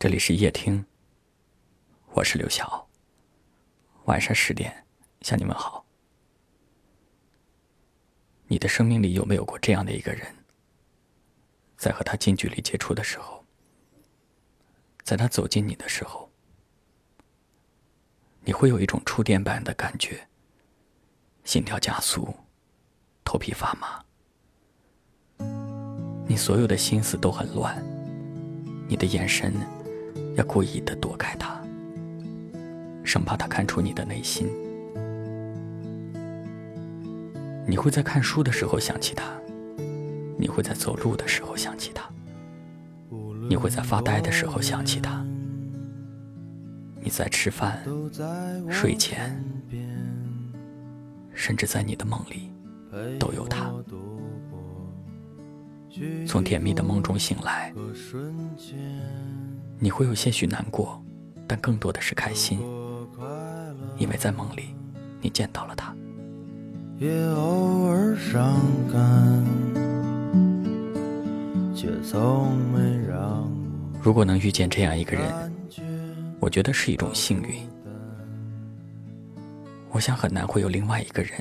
这里是夜听，我是刘晓。晚上十点向你们好。你的生命里有没有过这样的一个人，在和他近距离接触的时候，在他走近你的时候，你会有一种触电般的感觉，心跳加速，头皮发麻，你所有的心思都很乱，你的眼神要故意的躲开他，生怕他看出你的内心。你会在看书的时候想起他，你会在走路的时候想起他，你会在发呆的时候想起他，你在吃饭、睡前，甚至在你的梦里都有他。从甜蜜的梦中醒来，你会有些许难过，但更多的是开心，因为在梦里你见到了他。也偶尔伤感，却从没让如果能遇见这样一个人，我觉得是一种幸运。我想很难会有另外一个人，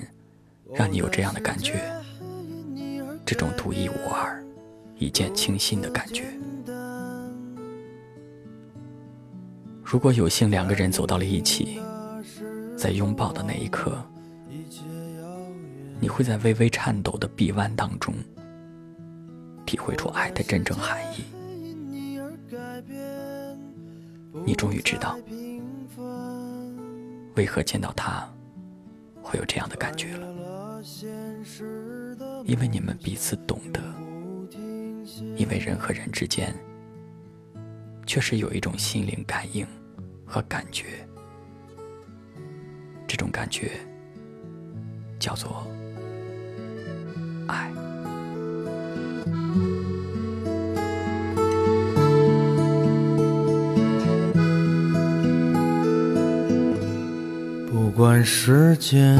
让你有这样的感觉，这种独一无二、一见倾心的感觉。如果有幸两个人走到了一起，在拥抱的那一刻。你会在微微颤抖的臂弯当中，体会出爱的真正含义。你终于知道，为何见到他会有这样的感觉了。因为你们彼此懂得，因为人和人之间，确实有一种心灵感应和感觉。这种感觉叫做。爱。不管时间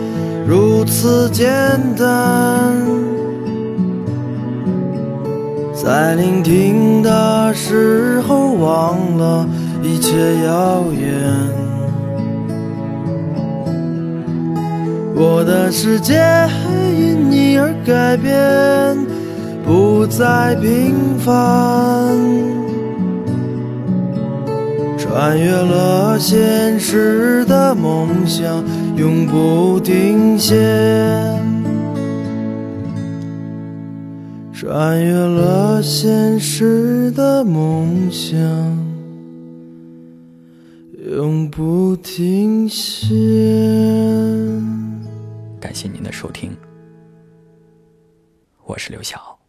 如此简单。在聆听的时候，忘了一切遥远。我的世界因你而改变，不再平凡。穿越了现实的梦想，永不停歇。穿越了现实的梦想，永不停歇。感谢您的收听，我是刘晓。